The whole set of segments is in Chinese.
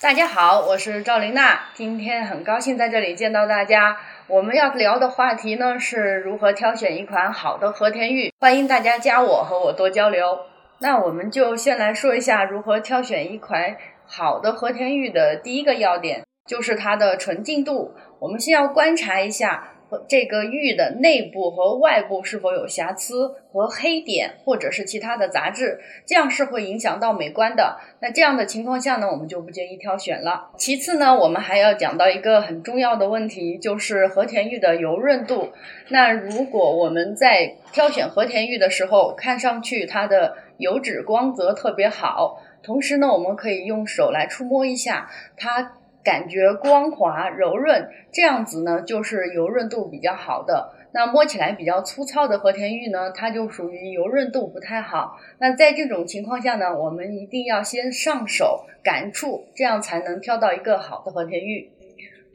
大家好，我是赵琳娜，今天很高兴在这里见到大家。我们要聊的话题呢是如何挑选一款好的和田玉，欢迎大家加我和我多交流。那我们就先来说一下如何挑选一款好的和田玉的第一个要点，就是它的纯净度。我们先要观察一下。这个玉的内部和外部是否有瑕疵和黑点，或者是其他的杂质，这样是会影响到美观的。那这样的情况下呢，我们就不建议挑选了。其次呢，我们还要讲到一个很重要的问题，就是和田玉的油润度。那如果我们在挑选和田玉的时候，看上去它的油脂光泽特别好，同时呢，我们可以用手来触摸一下它。感觉光滑柔润，这样子呢就是油润度比较好的。那摸起来比较粗糙的和田玉呢，它就属于油润度不太好。那在这种情况下呢，我们一定要先上手感触，这样才能挑到一个好的和田玉。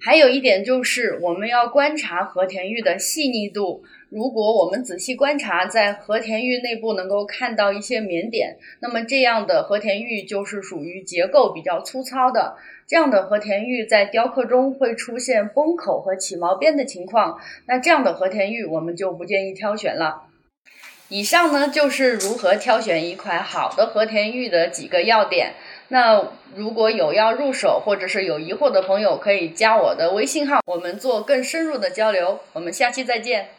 还有一点就是，我们要观察和田玉的细腻度。如果我们仔细观察，在和田玉内部能够看到一些棉点，那么这样的和田玉就是属于结构比较粗糙的。这样的和田玉在雕刻中会出现崩口和起毛边的情况，那这样的和田玉我们就不建议挑选了。以上呢就是如何挑选一款好的和田玉的几个要点。那如果有要入手或者是有疑惑的朋友，可以加我的微信号，我们做更深入的交流。我们下期再见。